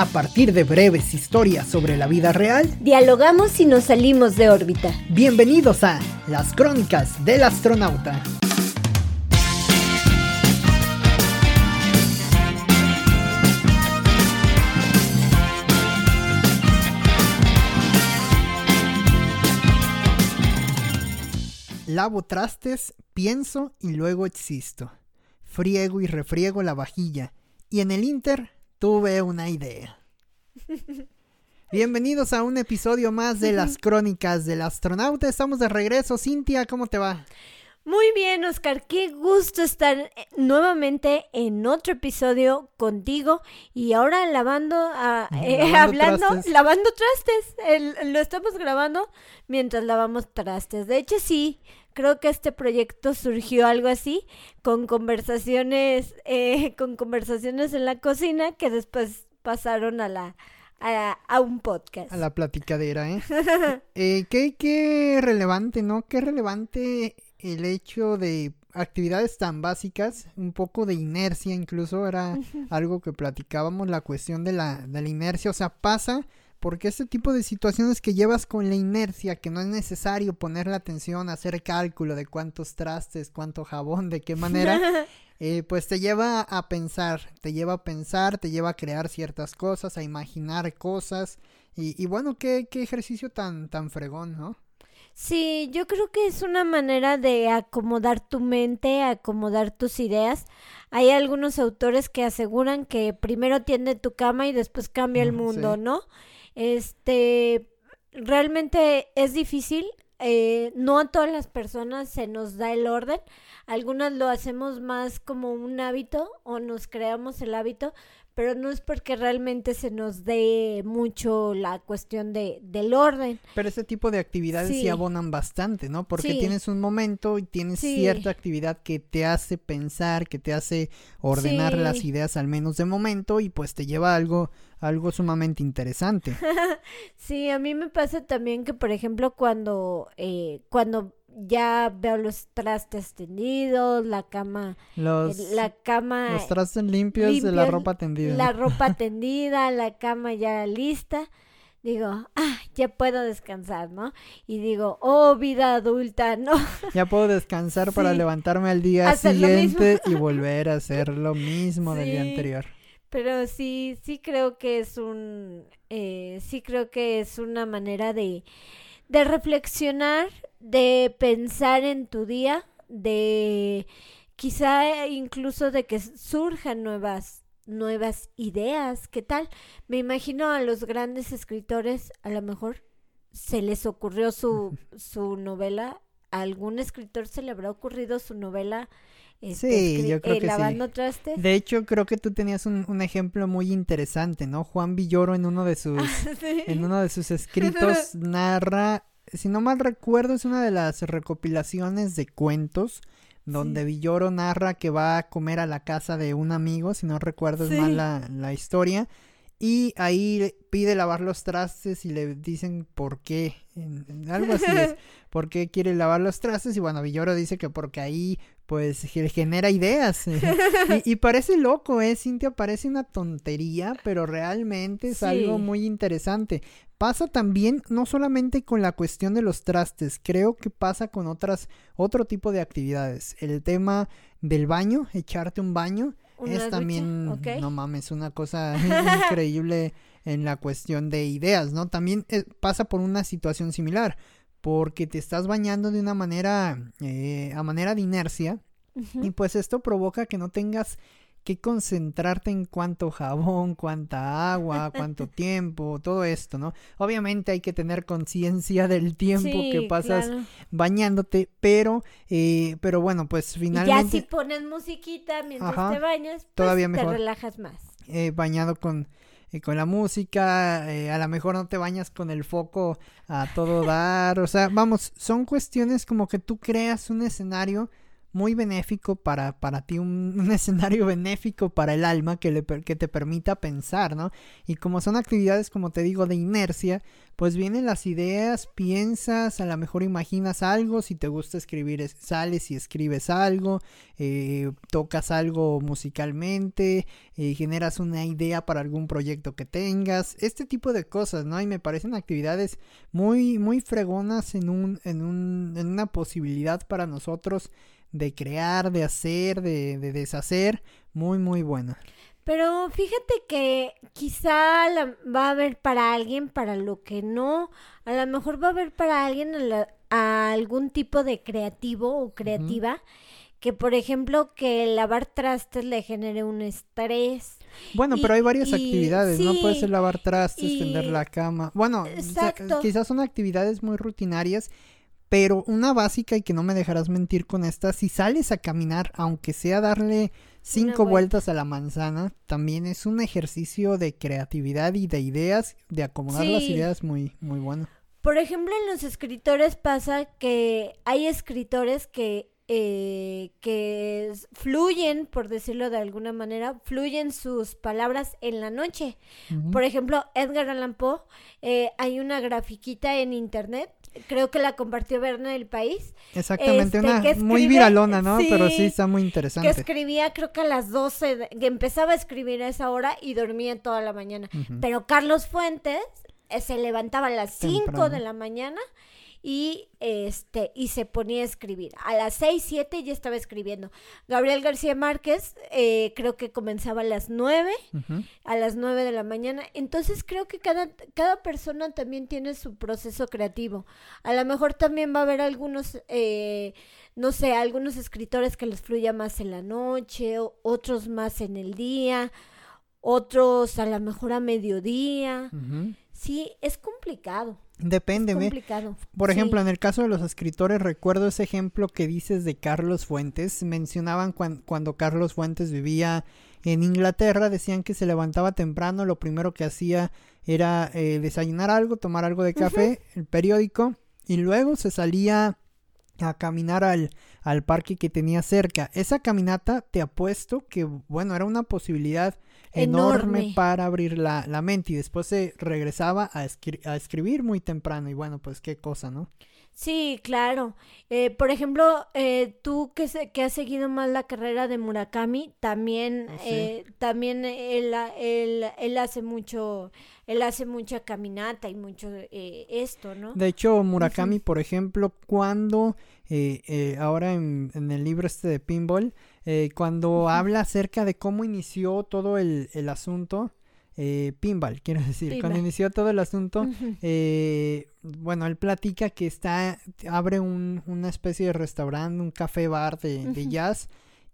A partir de breves historias sobre la vida real, dialogamos y nos salimos de órbita. Bienvenidos a Las Crónicas del Astronauta. Lavo trastes, pienso y luego existo. Friego y refriego la vajilla. Y en el Inter tuve una idea. Bienvenidos a un episodio más de las crónicas del astronauta. Estamos de regreso. Cintia, ¿cómo te va? Muy bien, Oscar. Qué gusto estar eh, nuevamente en otro episodio contigo y ahora lavando, eh, hablando, lavando trastes. lo estamos grabando mientras lavamos trastes. De hecho, sí, creo que este proyecto surgió algo así, con conversaciones, eh, con conversaciones en la cocina que después pasaron a la a, un podcast. A la platicadera, ¿eh? eh ¿qué, qué relevante, ¿no? Qué relevante el hecho de actividades tan básicas, un poco de inercia incluso, era algo que platicábamos, la cuestión de la, de la inercia, o sea, pasa porque este tipo de situaciones que llevas con la inercia, que no es necesario poner la atención, hacer cálculo de cuántos trastes, cuánto jabón, de qué manera, eh, pues te lleva a pensar, te lleva a pensar, te lleva a crear ciertas cosas, a imaginar cosas. Y, y bueno, qué, qué ejercicio tan, tan fregón, ¿no? Sí, yo creo que es una manera de acomodar tu mente, acomodar tus ideas. Hay algunos autores que aseguran que primero tiende tu cama y después cambia el mundo, ¿no? Este, realmente es difícil. Eh, no a todas las personas se nos da el orden. Algunas lo hacemos más como un hábito o nos creamos el hábito, pero no es porque realmente se nos dé mucho la cuestión de, del orden. Pero ese tipo de actividades sí, abonan bastante, ¿no? Porque tienes un momento y tienes cierta actividad que te hace pensar, que te hace ordenar las ideas al menos de momento y pues te lleva a algo algo sumamente interesante. sí, a mí me pasa también que, por ejemplo, cuando, eh, cuando ya veo los trastes tendidos, la cama, los, la cama, los trastes limpios, de la ropa tendida, la ropa tendida, la cama ya lista. Digo, ah, ya puedo descansar, ¿no? Y digo, oh, vida adulta, ¿no? Ya puedo descansar para levantarme al día siguiente y volver a hacer lo mismo del día anterior. Pero sí, sí creo que es un, eh, sí creo que es una manera de, de reflexionar, de pensar en tu día, de quizá incluso de que surjan nuevas nuevas ideas, ¿qué tal? Me imagino a los grandes escritores, a lo mejor se les ocurrió su, su novela, a algún escritor se le habrá ocurrido su novela este, sí, yo creo eh, que lavando trastes. De hecho, creo que tú tenías un, un, ejemplo muy interesante, ¿no? Juan Villoro en uno de sus, ah, en uno de sus escritos narra, si no mal recuerdo, es una de las recopilaciones de cuentos donde Villoro narra que va a comer a la casa de un amigo, si no recuerdo mal la, la historia, y ahí pide lavar los trastes y le dicen por qué, algo así es, por qué quiere lavar los trastes y bueno, Villoro dice que porque ahí pues genera ideas. y, parece loco, ¿eh? Cintia, parece una tontería, pero realmente es algo muy interesante. Pasa también no solamente con la cuestión de los trastes, creo que pasa con otras, otro tipo de actividades. El tema del baño, echarte un baño, es también, no mames, una cosa increíble en la cuestión de ideas, ¿no? También eh, pasa por una situación similar porque te estás bañando de una manera, eh, a manera de inercia, y pues esto provoca que no tengas que concentrarte en cuánto jabón, cuánta agua, cuánto tiempo, todo esto, ¿no? Obviamente hay que tener conciencia del tiempo que pasas bañándote, pero, eh, pero bueno, pues finalmente... ya si pones musiquita mientras te bañas, pues todavía te relajas más. Eh, bañado con con la música, eh, a lo mejor no te bañas con el foco a todo dar, o sea, vamos, son cuestiones como que tú creas un escenario muy benéfico para, para ti, un, escenario benéfico para el alma que, le, que te permita pensar, ¿no? Y como son actividades, como te digo, de inercia, pues vienen las ideas, piensas, a lo mejor imaginas algo, si te gusta escribir, sales y escribes algo, eh, tocas algo musicalmente, eh, generas una idea para algún proyecto que tengas, este tipo de cosas, ¿no? Y me parecen actividades muy, muy fregonas en, un, en, un, en una posibilidad para nosotros de crear, de hacer, de, de deshacer, muy, muy buena. Pero fíjate que quizá va a haber para alguien para lo que no, a lo mejor va a haber para alguien a, algún tipo de creativo o creativa. Que por ejemplo que lavar trastes le genere un estrés. Bueno, pero hay varias actividades, ¿no? Puede ser lavar trastes, tender la cama. Bueno, quizás son actividades muy rutinarias pero una básica y que no me dejarás mentir con esta, si sales a caminar, aunque sea darle cinco vueltas a la manzana, también es un ejercicio de creatividad y de ideas, de acomodar las ideas muy, muy bueno. Por ejemplo, en los escritores pasa que hay escritores que eh, que fluyen, por decirlo de alguna manera, fluyen sus palabras en la noche. Por ejemplo, Edgar Allan Poe, eh, hay una grafiquita en internet creo que la compartió Berna del País. Exactamente, este, una muy viralona, ¿no? Pero sí está muy interesante. Que escribía creo que a las 12, que empezaba a escribir a esa hora y dormía toda la mañana. Pero Carlos Fuentes eh, se levantaba a las 5 de la mañana y este y se ponía a escribir. A las 6, 7 ya estaba escribiendo. Gabriel García Márquez eh, creo que comenzaba a las 9, a las 9 de la mañana. Entonces creo que cada, cada persona también tiene su proceso creativo. A lo mejor también va a haber algunos, eh, no sé, algunos escritores que les fluya más en la noche, otros más en el día, otros a lo mejor a mediodía. Sí, es complicado. Depende, Por ejemplo, en el caso de los escritores, recuerdo ese ejemplo que dices de Carlos Fuentes. Mencionaban cuando Carlos Fuentes vivía en Inglaterra, decían que se levantaba temprano, lo primero que hacía era eh, desayunar algo, tomar algo de café, el periódico, y luego se salía a caminar al, al parque que tenía cerca. Esa caminata, te apuesto que, bueno, era una posibilidad enorme, para abrir la, la, mente. Y después se regresaba a, a, escribir muy temprano. Y bueno, pues qué cosa, ¿no? Sí, claro. Eh, por ejemplo, eh, tú que, se, que has seguido más la carrera de Murakami, también, oh, eh, también él, él, él, hace mucho, él hace mucha caminata y mucho esto, ¿no? De hecho, Murakami, por ejemplo, cuando ahora en, en, el libro este de Pinball, cuando habla acerca de cómo inició todo el, el asunto, eh, pinball, quiero decir. Cuando inició todo el asunto, eh, bueno, él platica que está, abre un, una especie de restaurante, un café bar de, jazz.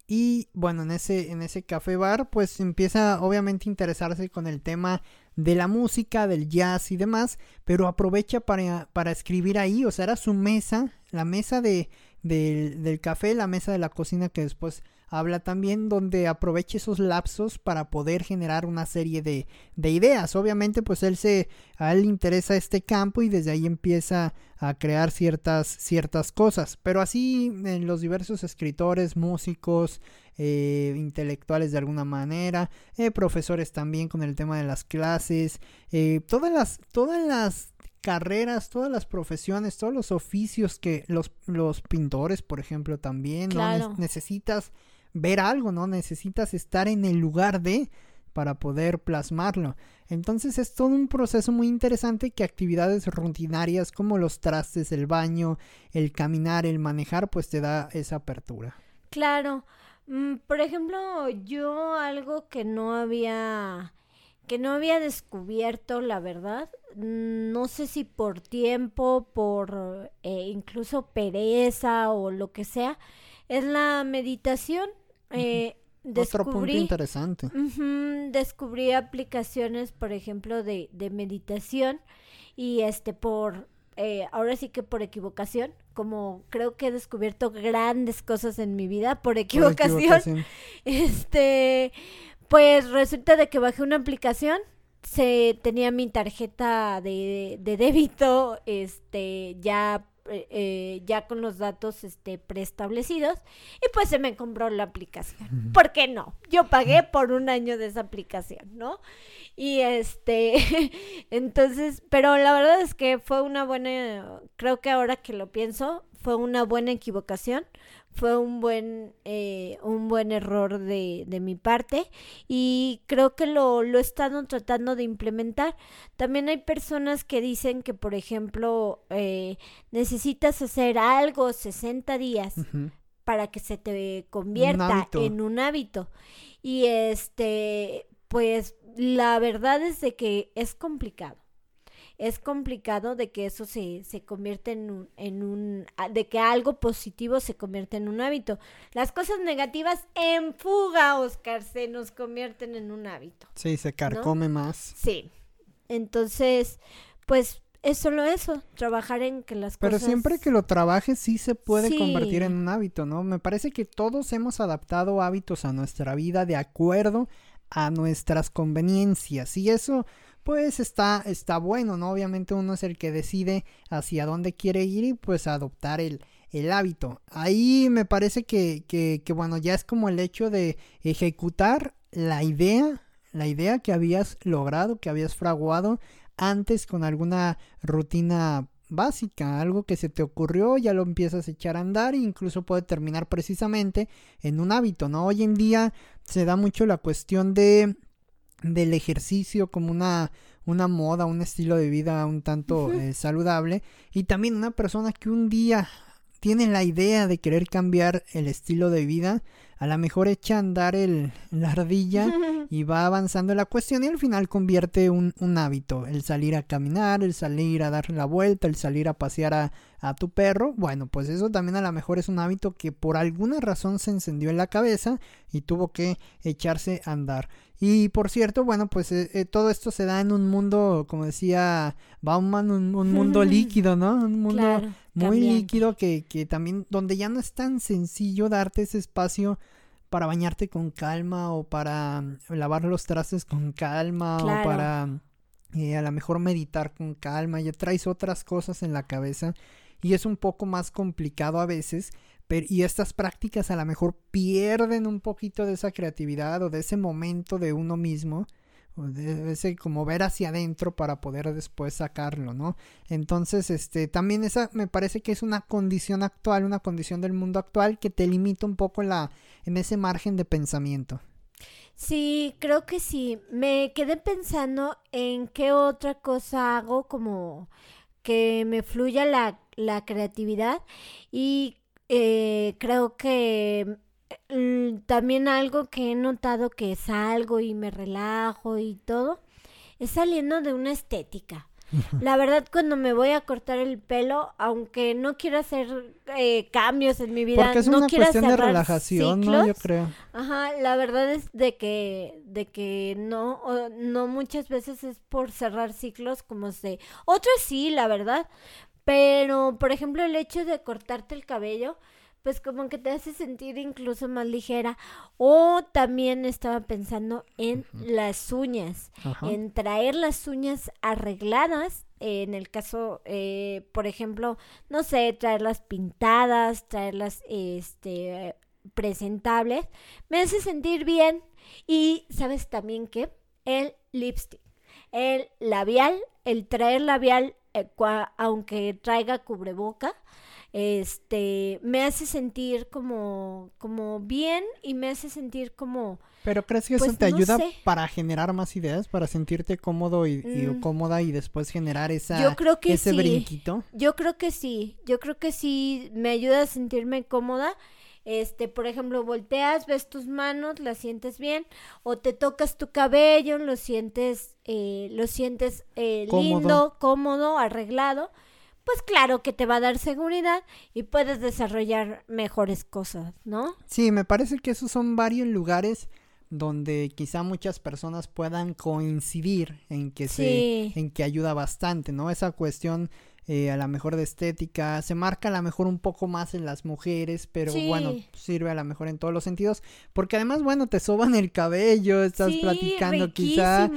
Y bueno, en ese, en ese café bar, pues empieza obviamente a interesarse con el tema de la música, del jazz y demás, pero aprovecha para, para escribir ahí, o sea, era su mesa, la mesa de, del café, la mesa de la cocina que después habla también donde aproveche esos lapsos para poder generar una serie de, de, ideas. Obviamente, pues él se, a él le interesa este campo y desde ahí empieza a crear ciertas, ciertas cosas. Pero así en los diversos escritores, músicos, eh, intelectuales de alguna manera, eh, profesores también con el tema de las clases, eh, todas las, todas las carreras, todas las profesiones, todos los oficios que los, los pintores, por ejemplo, también, ¿no? necesitas ver algo, ¿no? Necesitas estar en el lugar de para poder plasmarlo. Entonces es todo un proceso muy interesante que actividades rutinarias como los trastes, el baño, el caminar, el manejar, pues te da esa apertura. Claro. Mm, por ejemplo, yo algo que no había que no había descubierto, la verdad, mm, no sé si por tiempo, por eh, incluso pereza o lo que sea, es la meditación. Eh, Otro punto interesante. descubrí aplicaciones, por ejemplo, de, de meditación y este por, eh, ahora sí que por equivocación, como creo que he descubierto grandes cosas en mi vida por equivocación. Este, pues resulta de que bajé una aplicación se tenía mi tarjeta de, de débito este ya eh, ya con los datos este, preestablecidos y pues se me compró la aplicación. ¿Por qué no? Yo pagué por un año de esa aplicación, ¿no? Y este, entonces, pero la verdad es que fue una buena, creo que ahora que lo pienso, fue una buena equivocación fue un buen, eh, un buen error de, de, mi parte y creo que lo, lo he estado tratando de implementar. También hay personas que dicen que, por ejemplo, eh, necesitas hacer algo 60 días para que se te convierta en un hábito. Y este, pues la verdad es de que es complicado es complicado de que eso se, se convierte en un, en un, de que algo positivo se convierte en un hábito. Las cosas negativas en fuga, Oscar, se nos convierten en un hábito. Sí, se carcome más. Sí. Entonces, pues es solo eso, trabajar en que las Pero cosas... Pero siempre que lo trabajes sí se puede convertir en un hábito, ¿no? Me parece que todos hemos adaptado hábitos a nuestra vida de acuerdo a nuestras conveniencias y eso pues está, está bueno, ¿no? Obviamente uno es el que decide hacia dónde quiere ir y pues adoptar el, el hábito. Ahí me parece que, que, que, bueno, ya es como el hecho de ejecutar la idea, la idea que habías logrado, que habías fraguado antes con alguna rutina básica, algo que se te ocurrió, ya lo empiezas a echar a andar e incluso puede terminar precisamente en un hábito, ¿no? Hoy en día se da mucho la cuestión de del ejercicio como una, una moda, un estilo de vida un tanto eh, saludable. Y también una persona que un día tiene la idea de querer cambiar el estilo de vida, a lo mejor echa a andar el, la ardilla y va avanzando la cuestión y al final convierte un, un hábito, el salir a caminar, el salir a dar la vuelta, el salir a pasear a, a tu perro, bueno, pues eso también a lo mejor es un hábito que por alguna razón se encendió en la cabeza y tuvo que echarse a andar. Y por cierto, bueno, pues eh, eh, todo esto se da en un mundo, como decía Bauman, un, mundo líquido, ¿no? Un mundo muy líquido que, que también, donde ya no es tan sencillo darte ese espacio para bañarte con calma o para mm, lavar los trastes con calma o para eh, a lo mejor meditar con calma, ya traes otras cosas en la cabeza y es un poco más complicado a veces y estas prácticas a lo mejor pierden un poquito de esa creatividad o de ese momento de uno mismo, o de ese como ver hacia adentro para poder después sacarlo, ¿no? Entonces, este, también esa me parece que es una condición actual, una condición del mundo actual que te limita un poco la, en ese margen de pensamiento. Sí, creo que sí. Me quedé pensando en qué otra cosa hago como que me fluya la, la creatividad y eh, creo que mm, también algo que he notado que salgo y me relajo y todo, es saliendo de una estética. La verdad, cuando me voy a cortar el pelo, aunque no quiero hacer eh, cambios en mi vida, Porque es no una quiero cuestión de relajación, ¿no? Yo creo. Ajá, la verdad es de que, de que no, no muchas veces es por cerrar ciclos como se, otras sí, la verdad, pero, por ejemplo, el hecho de cortarte el cabello, pues como que te hace sentir incluso más ligera. O también estaba pensando en las uñas, en traer las uñas arregladas. en el caso, eh, por ejemplo, no sé, traerlas pintadas, traerlas este, presentables, me hace sentir bien. Y sabes también que el lipstick, el labial, el traer labial eh, aunque traiga cubreboca, este, me hace sentir como, como bien y me hace sentir como... Pero crees que eso pues, te ayuda para generar más ideas, para sentirte cómodo y, mm. cómoda y después generar esa, yo creo que ese brinquito? Yo creo que sí, yo creo que sí me ayuda a sentirme cómoda este, por ejemplo, volteas, ves tus manos, las sientes bien, o te tocas tu cabello, lo sientes, eh, lo sientes eh, lindo, cómodo, arreglado, pues claro que te va a dar seguridad y puedes desarrollar mejores cosas, ¿no? Sí, me parece que esos son varios lugares donde quizá muchas personas puedan coincidir en que se en que ayuda bastante, ¿no? Esa cuestión eh, a lo mejor de estética, se marca a lo mejor un poco más en las mujeres, pero bueno, sirve a lo mejor en todos los sentidos, porque además, bueno, te soban el cabello, estás platicando quizá,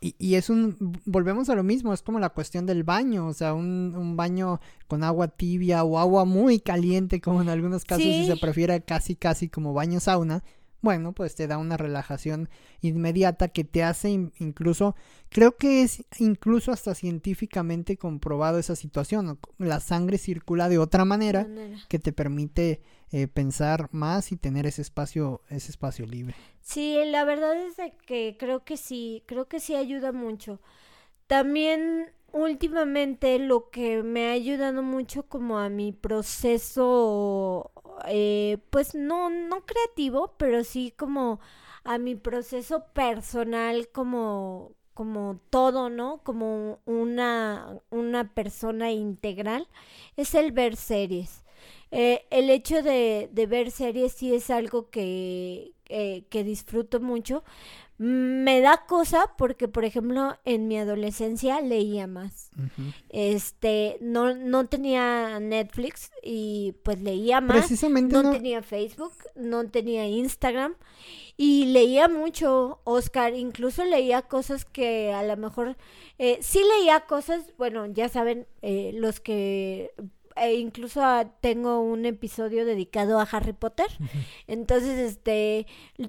y, y, es un, volvemos a lo mismo, es como la cuestión del baño, o sea, un, un baño con agua tibia o agua muy caliente, como en algunos casos si se prefiere casi, casi como baño sauna, bueno, pues te da una relajación inmediata que te hace incluso, creo que es incluso hasta científicamente comprobado esa situación. La sangre circula de otra manera, que te permite eh, pensar más y tener ese espacio, ese espacio libre. Sí, la verdad es que creo que sí, creo que sí ayuda mucho. También últimamente lo que me ha ayudado mucho como a mi proceso eh, pues no, no creativo, pero sí como a mi proceso personal como, como todo, ¿no? Como una, una persona integral, es el ver series. Eh, el hecho de, ver series sí es algo que, que disfruto mucho, me da cosa porque, por ejemplo, en mi adolescencia leía más. Este, no, no tenía Netflix y pues leía más. Precisamente no, tenía Facebook, no tenía Instagram y leía mucho, Oscar. Incluso leía cosas que a lo mejor, eh, sí leía cosas, bueno, ya saben, eh, los que e incluso tengo un episodio dedicado a Harry Potter. Entonces, este,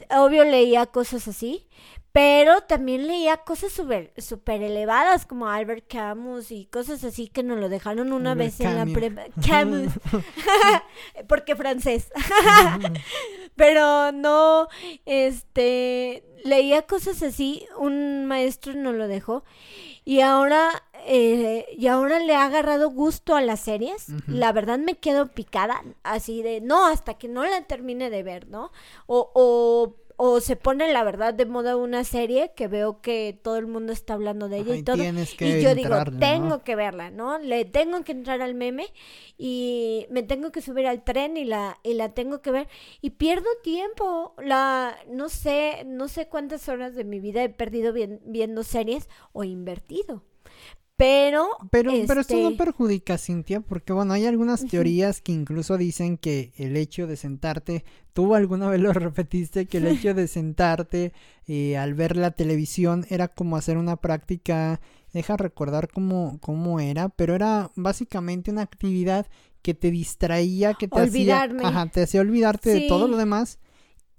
obvio leía cosas así, pero también leía cosas súper super elevadas como Albert Camus y cosas así que nos lo dejaron una vez en la prepa. Camus. Porque francés. Pero no, este, leía cosas así, un maestro nos lo dejó y ahora eh, y ahora le ha agarrado gusto a las series. La verdad me quedo picada, así de, no, hasta que no la termine de ver, ¿no? O, o, o se pone la verdad de moda una serie que veo que todo el mundo está hablando de ella y, todo. y yo digo, tengo que verla, ¿no? Le tengo que entrar al meme y me tengo que subir al tren y la, y la tengo que ver. Y pierdo tiempo. La, no sé, no sé cuántas horas de mi vida he perdido viendo series o invertido. Pero, pero, pero esto no este perjudica, Cintia, porque bueno, hay algunas teorías que incluso dicen que el hecho de sentarte, tú alguna vez lo repetiste, que el hecho de sentarte eh, al ver la televisión era como hacer una práctica, deja recordar cómo, cómo era, pero era básicamente una actividad que te distraía, que te hacía, ajá, te hacía olvidarte de todo lo demás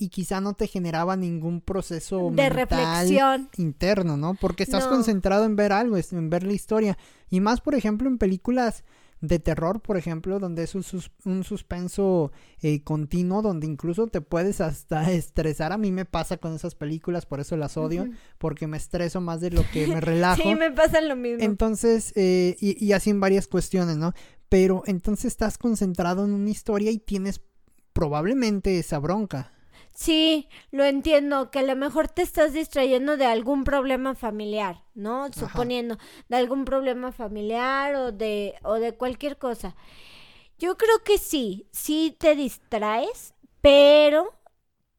y quizá no te generaba ningún proceso de reflexión interno, ¿no? Porque estás concentrado en ver algo, en ver la historia. Y más, por ejemplo, en películas de terror, por ejemplo, donde es un, suspenso eh, continuo, donde incluso te puedes hasta estresar. A mí me pasa con esas películas, por eso las odio, porque me estreso más de lo que me relajo. sí, me pasa lo mismo. Entonces, eh, y, y así en varias cuestiones, ¿no? Pero entonces estás concentrado en una historia y tienes probablemente esa bronca. Sí, lo entiendo, que a lo mejor te estás distrayendo de algún problema familiar, ¿no? Suponiendo, de algún problema familiar o de, o de cualquier cosa. Yo creo que sí, sí te distraes, pero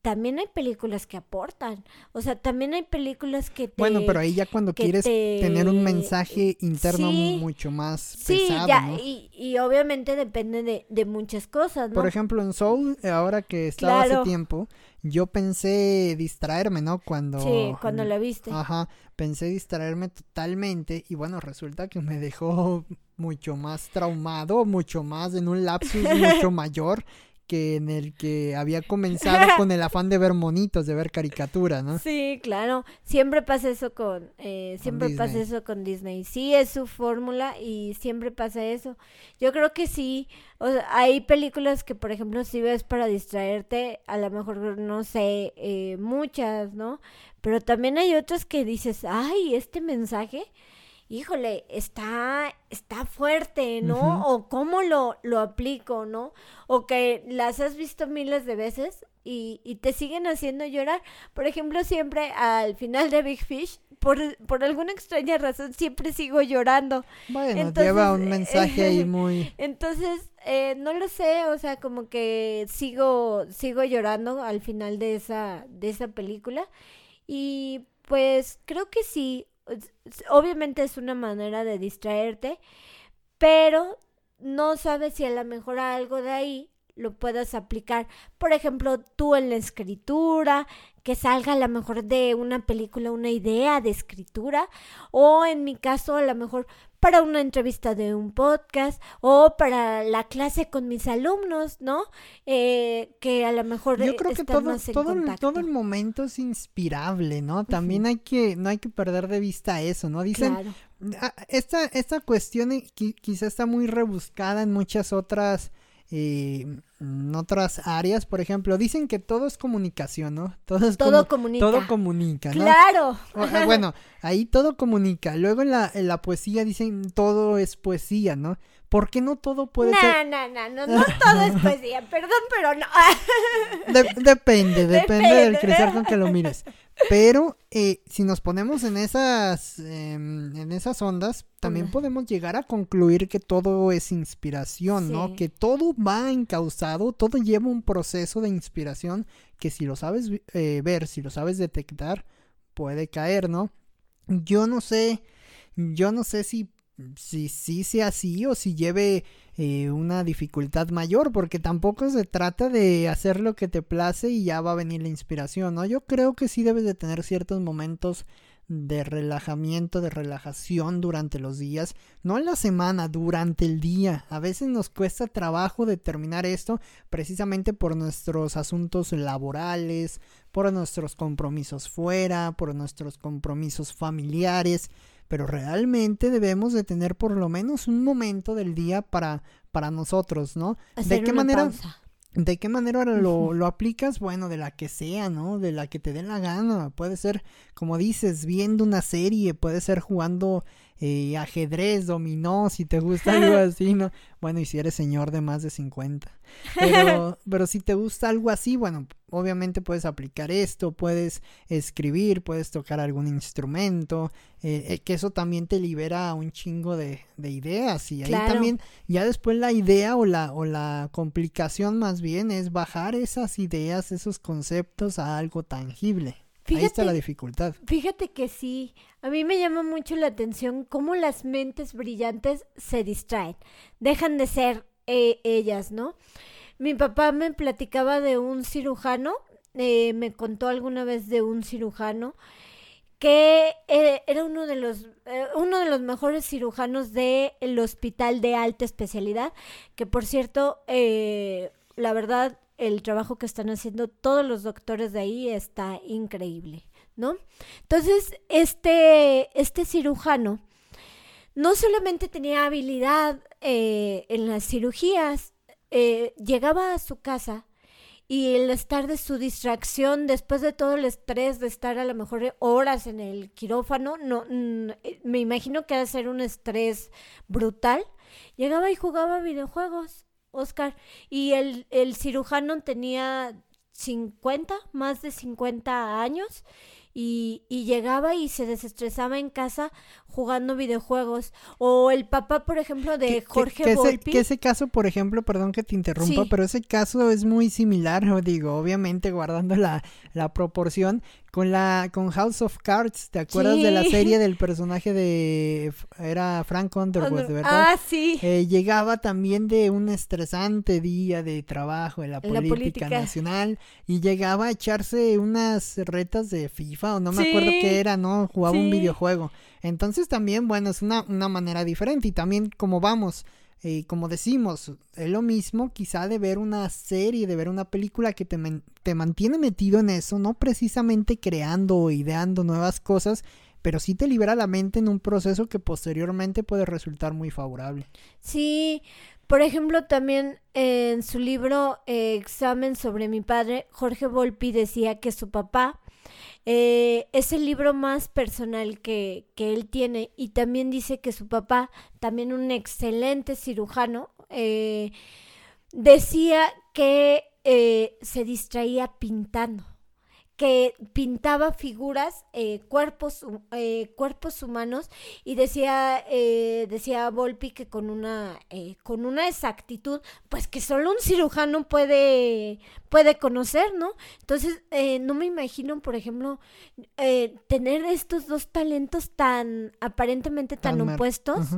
también hay películas que aportan. O sea, también hay películas que te. Bueno, pero ahí ya cuando quieres tener un mensaje interno mucho más sí, Ya, y, y, obviamente depende de, de, muchas cosas, ¿no? Por ejemplo, en Soul, ahora que estaba hace tiempo, yo pensé distraerme, ¿no? Cuando... Sí, cuando la viste. Ajá, pensé distraerme totalmente y bueno, resulta que me dejó mucho más traumado, mucho más en un lapsus mucho mayor que en el que había comenzado con el afán de ver monitos, de ver caricaturas, ¿no? Sí, claro. Siempre pasa eso con, eh, siempre pasa eso con Disney. Sí, es su fórmula y siempre pasa eso. Yo creo que sí. O sea, hay películas que, por ejemplo, si ves para distraerte, a lo mejor no sé, eh, muchas, ¿no? Pero también hay otras que dices, ay, este mensaje híjole, está, está fuerte, ¿no? O cómo lo, lo aplico, ¿no? O que las has visto miles de veces y, y, te siguen haciendo llorar. Por ejemplo, siempre al final de Big Fish, por, por alguna extraña razón, siempre sigo llorando. Bueno, lleva un mensaje ahí muy... Entonces, eh, no lo sé, o sea, como que sigo, sigo llorando al final de esa, de esa película. Y pues creo que sí, obviamente es una manera de distraerte, pero no sabes si a lo mejor algo de ahí lo puedas aplicar. Por ejemplo, tú en la escritura, que salga a lo mejor de una película una idea de escritura, o en mi caso a lo mejor para una entrevista de un podcast o para la clase con mis alumnos, ¿no? Eh, que a lo mejor yo creo que todo, todo, el, todo el momento es inspirable, ¿no? También hay que no hay que perder de vista eso, ¿no? Dicen ah, esta esta cuestión eh, quizá está muy rebuscada en muchas otras eh, en otras áreas, por ejemplo, dicen que todo es comunicación, ¿no? Todo, es todo comunica. Todo comunica, ¿no? Claro. Bueno, ahí todo comunica. Luego en la, en la poesía dicen todo es poesía, ¿no? ¿Por qué no todo puede ser? No, no, no, no todo es poesía, perdón, pero no. depende, depende, del crecer con que lo mires. Pero eh, si nos ponemos en esas, em, en esas ondas, también podemos llegar a concluir que todo es inspiración, ¿no? Que todo va encauzado, todo lleva un proceso de inspiración que si lo sabes eh, ver, si lo sabes detectar, puede caer, ¿no? Yo no sé, yo no sé si si sí sea así o si lleve eh, una dificultad mayor, porque tampoco se trata de hacer lo que te place y ya va a venir la inspiración, ¿no? Yo creo que sí debes de tener ciertos momentos de relajamiento, de relajación durante los días, no en la semana, durante el día. A veces nos cuesta trabajo determinar esto precisamente por nuestros asuntos laborales, por nuestros compromisos fuera, por nuestros compromisos familiares pero realmente debemos de tener por lo menos un momento del día para, para nosotros, ¿no? ¿De qué manera? ¿De qué manera lo, lo, aplicas? Bueno, de la que sea, ¿no? De la que te dé la gana. Puede ser, como dices, viendo una serie, puede ser jugando eh, ajedrez, dominó, si te gusta algo así, ¿no? Bueno, y si eres señor de más de 50. Pero, pero si te gusta algo así, bueno, obviamente puedes aplicar esto, puedes escribir, puedes tocar algún instrumento, eh, eh, que eso también te libera un chingo de, de ideas. Y ahí también, ya después la idea o la, o la complicación más bien es bajar esas ideas, esos conceptos a algo tangible. Ahí está la dificultad. Fíjate que sí, a mí me llama mucho la atención cómo las mentes brillantes se distraen, dejan de ser eh, ellas, ¿no? Mi papá me platicaba de un cirujano, eh, me contó alguna vez de un cirujano que eh, era uno de los uno de los mejores cirujanos del hospital de alta especialidad, que por cierto, la verdad el trabajo que están haciendo todos los doctores de ahí está increíble, ¿no? Entonces, este, este cirujano no solamente tenía habilidad eh, en las cirugías, eh, llegaba a su casa y el estar de su distracción después de todo el estrés de estar a lo mejor horas en el quirófano, no, me imagino que ha de ser un estrés brutal, llegaba y jugaba videojuegos Oscar. Y el, el cirujano tenía 50, más de 50 años. Y, y, llegaba y se desestresaba en casa jugando videojuegos. O el papá, por ejemplo, de Jorge que, Volpi. que ese caso, por ejemplo, perdón que te interrumpa, pero ese caso es muy similar, digo, obviamente guardando la, la proporción, con la con House of Cards, ¿te acuerdas de la serie del personaje de era Frank Underwood, ¿verdad? Ah, sí. Eh, llegaba también de un estresante día de trabajo en la, política, nacional y llegaba a echarse unas retas de FIFA o no me acuerdo qué era, ¿no? Jugaba un videojuego. Entonces también, bueno, es una, una manera diferente y también como vamos eh, como decimos, es lo mismo quizá de ver una serie, de ver una película que te, te mantiene metido en eso, no precisamente creando o ideando nuevas cosas, pero sí te libera la mente en un proceso que posteriormente puede resultar muy favorable. Sí, por ejemplo, también en su libro eh, Examen sobre mi padre, Jorge Volpi decía que su papá eh, es el libro más personal que, que, él tiene y también dice que su papá, también un excelente cirujano, eh, decía que eh, se distraía pintando que pintaba figuras, eh, cuerpos, eh, cuerpos humanos y decía, eh, decía Volpi que con una, con una exactitud, pues que solo un cirujano puede, puede conocer, ¿no? Entonces, no me imagino, por ejemplo, tener estos dos talentos tan aparentemente tan, opuestos,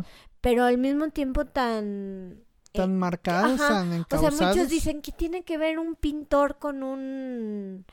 pero al mismo tiempo tan tan marcados, tan O sea, muchos dicen que tiene que ver un pintor con un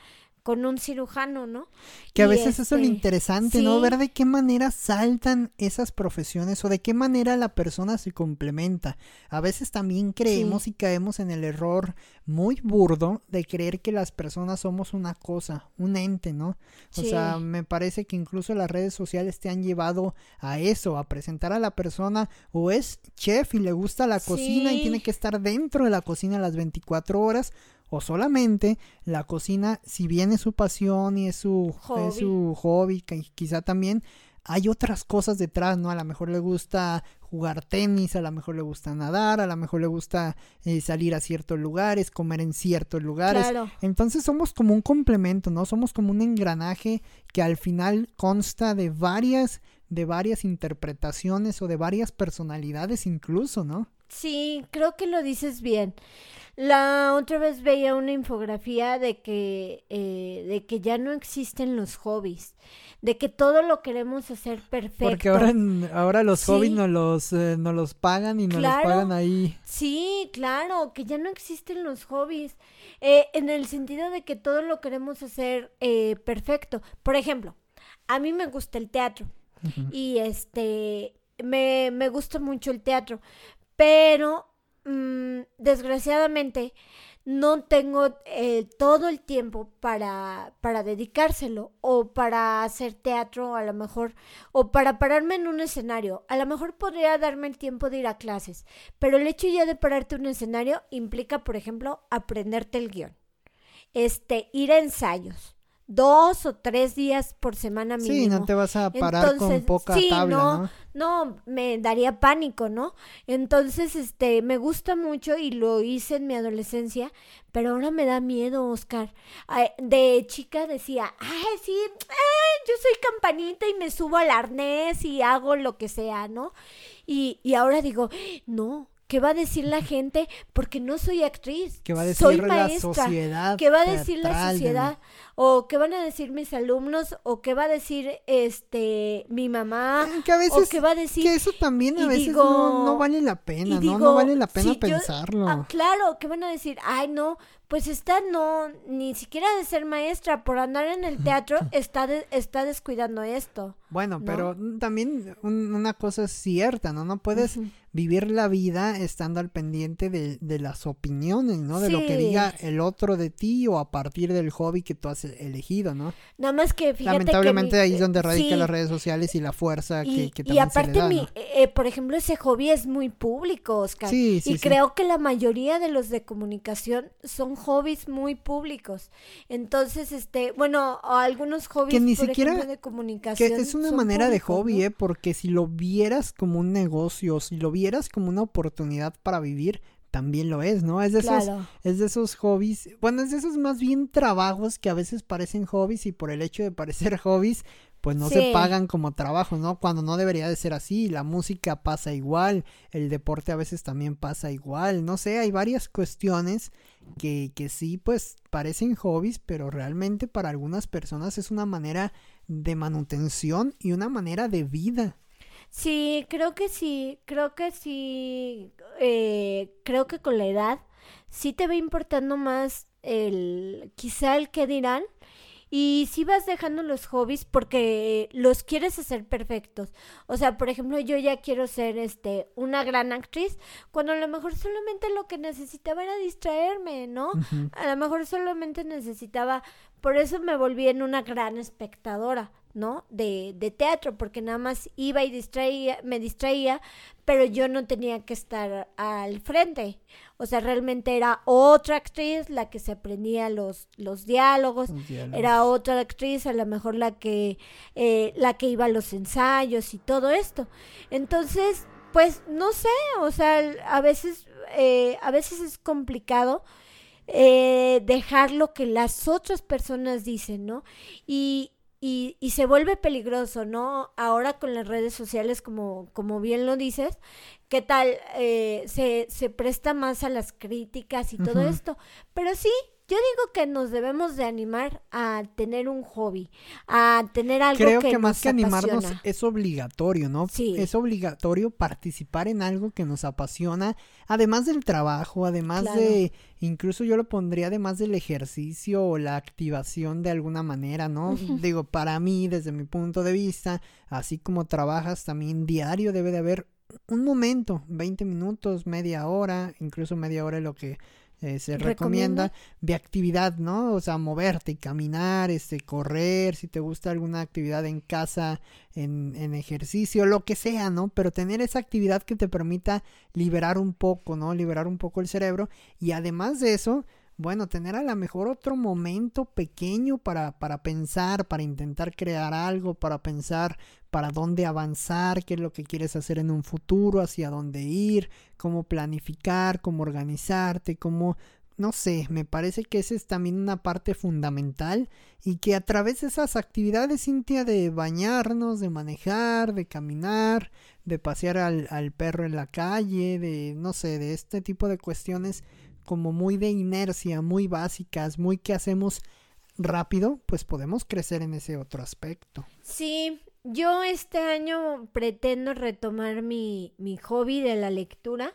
con un cirujano, ¿no? Que a veces eso es lo este, interesante, ¿no? Ver de qué manera saltan esas profesiones o de qué manera la persona se complementa. A veces también creemos y caemos en el error muy burdo de creer que las personas somos una cosa, un ente, ¿no? O sea, me parece que incluso las redes sociales te han llevado a eso, a presentar a la persona o es chef y le gusta la cocina y tiene que estar dentro de la cocina las 24 horas o solamente la cocina, si bien es su pasión y es su hobby, es su hobby quizá también hay otras cosas detrás, ¿no? A lo mejor le gusta jugar tenis, a lo mejor le gusta nadar, a lo mejor le gusta eh, salir a ciertos lugares, comer en ciertos lugares. Entonces somos como un complemento, ¿no? Somos como un engranaje que al final consta de varias, de varias interpretaciones o de varias personalidades incluso, ¿no? Sí, creo que lo dices bien. La otra vez veía una infografía de que, eh, de que ya no existen los hobbies, de que todo lo queremos hacer perfecto. Porque ahora, ahora los hobbies no los, eh, los pagan y no los pagan ahí. Sí, claro, que ya no existen los hobbies, eh, en el sentido de que todo lo queremos hacer perfecto. Por ejemplo, a mí me gusta el teatro y este, me, me gusta mucho el teatro, pero Mm, desgraciadamente no tengo eh, todo el tiempo para, dedicárselo o para hacer teatro a lo mejor o para pararme en un escenario. A lo mejor podría darme el tiempo de ir a clases, pero el hecho ya de pararte en un escenario implica, por ejemplo, aprenderte el guion, este, ir a ensayos dos o tres días por semana mínimo. Sí, no te vas a parar con poca tabla, no, no, me daría pánico, ¿no? Entonces, este, me gusta mucho y lo hice en mi adolescencia, pero ahora me da miedo, Oscar. De chica decía, ay, sí, yo soy campanita y me subo al arnés y hago lo que sea, ¿no? Y, y ahora digo, no, ¿Qué va a decir la gente? Porque no soy actriz. ¿Qué va a decir soy maestra. la sociedad? ¿Qué va a decir la sociedad? O qué van a decir mis alumnos, o qué va a decir este mi mamá, que a veces, o qué va a decir. Que eso también a veces no, vale la pena, ¿no? no vale la pena pensarlo. ah, claro, ¿qué van a decir? Ay, no, pues está no, ni siquiera de ser maestra, por andar en el teatro, está, está descuidando esto. Bueno, pero también una cosa es cierta, ¿no? No puedes vivir la vida estando al pendiente de, de las opiniones, ¿no? De lo que diga el otro de ti o a partir del hobby que tú has elegido, ¿no? Nada más que fíjate Lamentablemente ahí es donde radican las redes sociales y la fuerza que, que también Y aparte, mi, eh, por ejemplo, ese hobby es muy público, Oscar. Sí, sí, y creo que la mayoría de los de comunicación son hobbies muy públicos. Entonces, este, bueno, algunos hobbies que ni siquiera, de comunicación. Que es una manera de hobby, ¿eh? Porque si lo vieras como un negocio, si lo vieras como una oportunidad para vivir, también lo es, ¿no? Es de esos, es de esos hobbies, bueno, es de esos más bien trabajos que a veces parecen hobbies y por el hecho de parecer hobbies, pues no se pagan como trabajo, ¿no? Cuando no debería de ser así, la música pasa igual, el deporte a veces también pasa igual, no sé, hay varias cuestiones que, que sí, pues parecen hobbies, pero realmente para algunas personas es una manera de manutención y una manera de vida. Sí, creo que sí, creo que sí, eh, creo que con la edad sí te va importando más el, quizá el que dirán, y si vas dejando los hobbies porque los quieres hacer perfectos. O sea, por ejemplo, yo ya quiero ser este una gran actriz cuando a lo mejor solamente lo que necesitaba era distraerme, ¿no? A lo mejor solamente necesitaba, por eso me volví en una gran espectadora. ¿No? De, de teatro, porque nada más iba y distraía, me distraía, pero yo no tenía que estar al frente. O sea, realmente era otra actriz la que se aprendía los, los diálogos, era otra actriz a lo mejor la que, eh, la que iba a los ensayos y todo esto. Entonces, pues no sé, o sea, a veces, eh, a veces es complicado eh, dejar lo que las otras personas dicen, ¿no? Y, y, y, se vuelve peligroso, ¿no? Ahora con las redes sociales, como, como bien lo dices, ¿qué tal? Eh, se, se presta más a las críticas y todo esto. Pero sí, yo digo que nos debemos de animar a tener un hobby, a tener algo Creo que, más que animarnos es obligatorio, ¿no? Sí. Es obligatorio participar en algo que nos apasiona, además del trabajo, además de, incluso yo lo pondría además del ejercicio o la activación de alguna manera, ¿no? Digo, para mí, desde mi punto de vista, así como trabajas también diario, debe de haber un momento, 20 minutos, media hora, incluso media hora es lo que eh, se recomienda de actividad, ¿no? O sea, moverte, caminar, este, correr, si te gusta alguna actividad en casa, en, en ejercicio, lo que sea, ¿no? Pero tener esa actividad que te permita liberar un poco, ¿no? Liberar un poco el cerebro y además de eso, bueno, tener a lo mejor otro momento pequeño para, para pensar, para intentar crear algo, para pensar para dónde avanzar, qué es lo que quieres hacer en un futuro, hacia dónde ir, cómo planificar, cómo organizarte, cómo, no sé, me parece que esa es también una parte fundamental y que a través de esas actividades, Cintia, de bañarnos, de manejar, de caminar, de pasear al, al perro en la calle, de, no sé, de este tipo de cuestiones, como muy de inercia, muy básicas, muy que hacemos rápido, pues podemos crecer en ese otro aspecto. Sí, yo este año pretendo retomar mi, mi hobby de la lectura,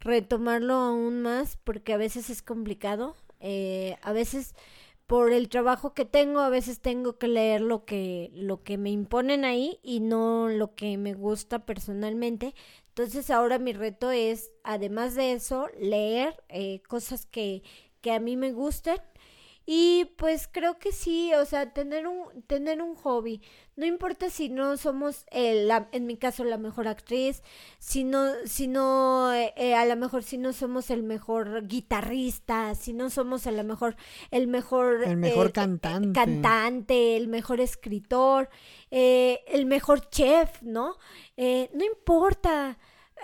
retomarlo aún más porque a veces es complicado, eh, a veces por el trabajo que tengo, a veces tengo que leer lo que, lo que me imponen ahí y no lo que me gusta personalmente. Entonces ahora mi reto es, además de eso, leer eh, cosas que, que a mí me gusten. Y pues creo que sí, o sea, tener un, tener un hobby. No importa si no somos, la, en mi caso, la mejor actriz, si no, si no eh, eh, a lo mejor si no somos el mejor guitarrista, si no somos a lo mejor el mejor... El mejor cantante. Cantante, el mejor escritor, el mejor chef, ¿no? no importa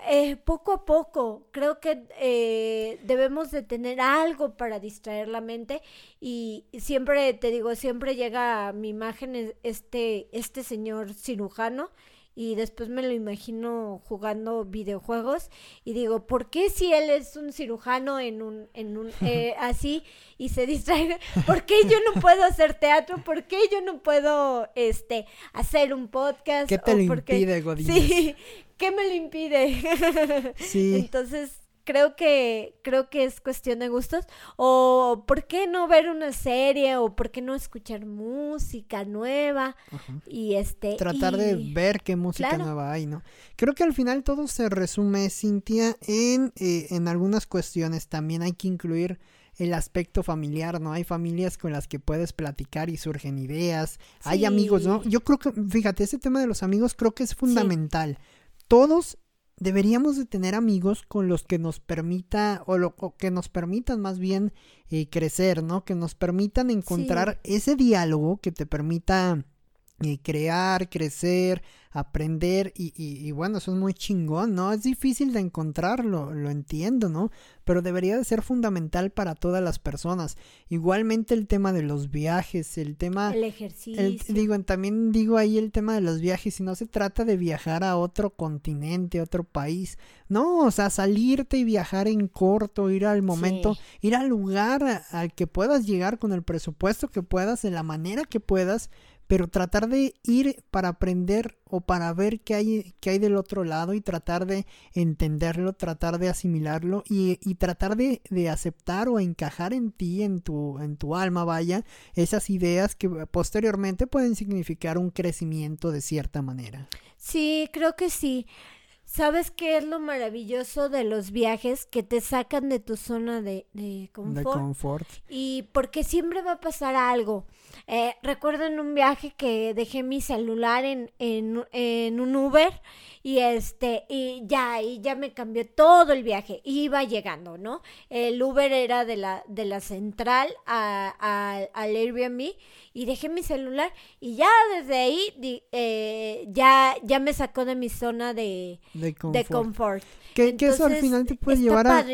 eh, poco a poco, creo que eh, debemos de tener algo para distraer la mente y siempre, te digo, siempre llega a mi imagen este, este señor cirujano y después me lo imagino jugando videojuegos y digo, ¿por qué si él es un cirujano en un, en un, eh, así y se distrae? ¿Por qué yo no puedo hacer teatro? ¿Por qué yo no puedo, este, hacer un podcast? ¿Qué te lo impide, Godínez? Sí, ¿qué me lo impide? Sí. Entonces, creo que creo que es cuestión de gustos. O por qué no ver una serie o por qué no escuchar música nueva y este tratar de ver qué música nueva hay no creo que al final todo se resume Cintia en eh, en algunas cuestiones. También hay que incluir el aspecto familiar, ¿no? Hay familias con las que puedes platicar y surgen ideas, hay amigos, ¿no? Yo creo que, fíjate, ese tema de los amigos creo que es fundamental. Todos deberíamos de tener amigos con los que nos permita o, lo, que nos permitan más bien eh, crecer, ¿no? Que nos permitan encontrar ese diálogo que te permita eh, crear, crecer, aprender y, y, bueno, eso es muy chingón, ¿no? Es difícil de encontrarlo, lo entiendo, ¿no? Pero debería de ser fundamental para todas las personas. Igualmente el tema de los viajes, el tema... El ejercicio. digo, también digo ahí el tema de los viajes, y no se trata de viajar a otro continente, a otro país, no, o sea, salirte y viajar en corto, ir al momento, ir al lugar al que puedas llegar con el presupuesto que puedas, de la manera que puedas, pero tratar de ir para aprender o para ver qué hay, qué hay del otro lado y tratar de entenderlo, tratar de asimilarlo y, y tratar de, de, aceptar o encajar en ti, en tu, en tu alma, vaya, esas ideas que posteriormente pueden significar un crecimiento de cierta manera. Sí, creo que sí. ¿Sabes qué es lo maravilloso de los viajes? Que te sacan de tu zona de, de confort. De confort. Y porque siempre va a pasar algo. Eh, recuerdo en un viaje que dejé mi celular en, en, en, un Uber y este, y ya, y ya me cambió todo el viaje. Iba llegando, ¿no? El Uber era de la, de la central a, al Airbnb y dejé mi celular y ya desde ahí eh, ya, ya me sacó de mi zona de, de confort. Que, eso al final te puede llevar a,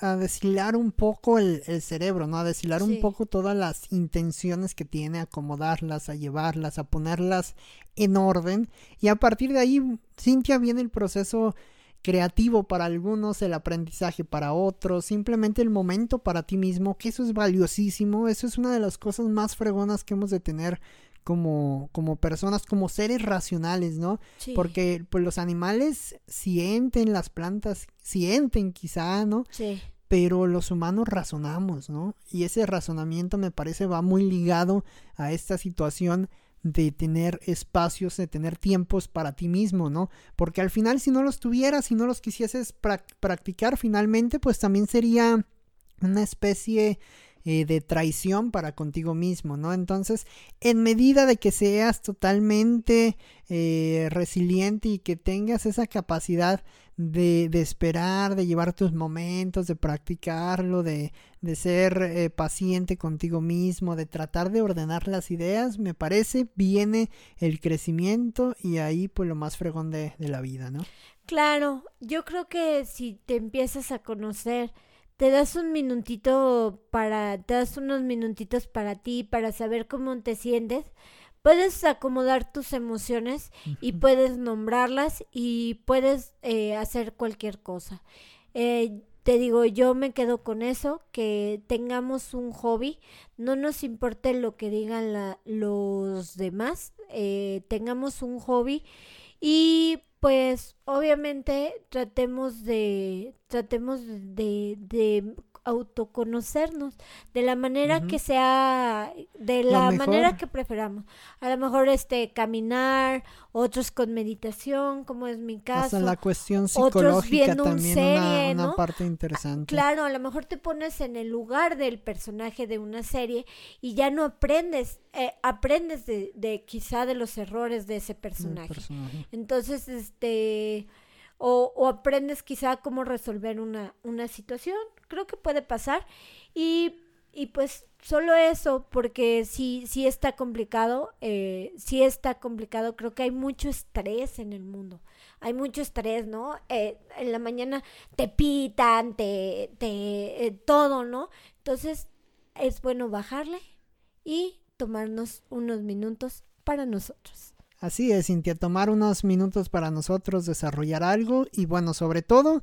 a, deshilar un poco el, cerebro, ¿no? A deshilar un poco todas las intenciones que tiene, a acomodarlas, a llevarlas, a ponerlas en orden. Y a partir de ahí, Cintia, viene el proceso creativo para algunos, el aprendizaje para otros, simplemente el momento para ti mismo, que eso es valiosísimo, eso es una de las cosas más fregonas que hemos de tener como, como personas, como seres racionales, ¿no? Porque pues los animales sienten, las plantas sienten quizá, ¿no? Sí. Pero los humanos razonamos, ¿no? Y ese razonamiento me parece va muy ligado a esta situación de tener espacios, de tener tiempos para ti mismo, ¿no? Porque al final si no los tuvieras, si no los quisieses practicar finalmente, pues también sería una especie eh, de traición para contigo mismo, ¿no? Entonces, en medida de que seas totalmente eh, resiliente y que tengas esa capacidad de, de, esperar, de llevar tus momentos, de practicarlo, de, de ser eh, paciente contigo mismo, de tratar de ordenar las ideas, me parece, viene el crecimiento y ahí pues lo más fregón de, de la vida, ¿no? Claro, yo creo que si te empiezas a conocer, te das un minutito para, te das unos minutitos para ti, para saber cómo te sientes, puedes acomodar tus emociones y puedes nombrarlas y puedes eh, hacer cualquier cosa. Eh, te digo, yo me quedo con eso, que tengamos un hobby, no nos importe lo que digan la, los demás, eh, tengamos un hobby y pues obviamente tratemos de tratemos de, de autoconocernos de la manera que sea de la manera que preferamos. A lo mejor este caminar otros con meditación como es mi caso. la cuestión psicológica también una, parte interesante. claro a lo mejor te pones en el lugar del personaje de una serie y ya no aprendes eh, aprendes de, de, quizá de los errores de ese personaje. entonces este o, aprendes quizá cómo resolver una, una situación. Creo que puede pasar. Y, y pues solo eso, porque sí, sí está complicado, eh, sí está complicado, creo que hay mucho estrés en el mundo, hay mucho estrés, ¿no? Eh, en la mañana te pitan, te, te, eh, todo, ¿no? Entonces es bueno bajarle y tomarnos unos minutos para nosotros. Así es, Cintia, tomar unos minutos para nosotros desarrollar algo y bueno, sobre todo,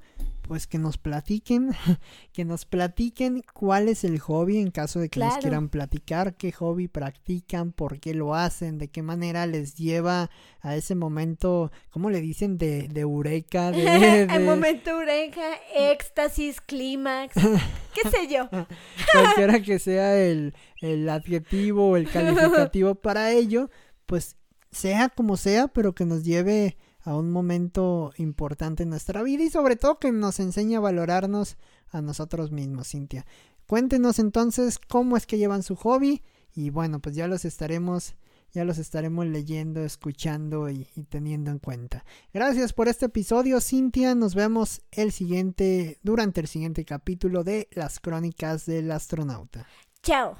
pues que nos platiquen, que nos platiquen cuál es el hobby en caso de que nos quieran platicar, qué hobby practican, por qué lo hacen, de qué manera les lleva a ese momento, ¿cómo le dicen? De, de eureka. De, el momento eureka, éxtasis, clímax, qué sé yo. Cualquiera que sea el, el adjetivo o el calificativo para ello, pues sea como sea, pero que nos lleve a un momento importante en nuestra vida y sobre todo que nos enseñe a valorarnos a nosotros mismos, Cintia. Cuéntenos entonces cómo es que llevan su hobby y bueno, pues ya los estaremos ya los estaremos leyendo, escuchando y, y, teniendo en cuenta. Gracias por este episodio, Cintia. Nos vemos el siguiente, durante el siguiente capítulo de Las Crónicas del Astronauta. Chao.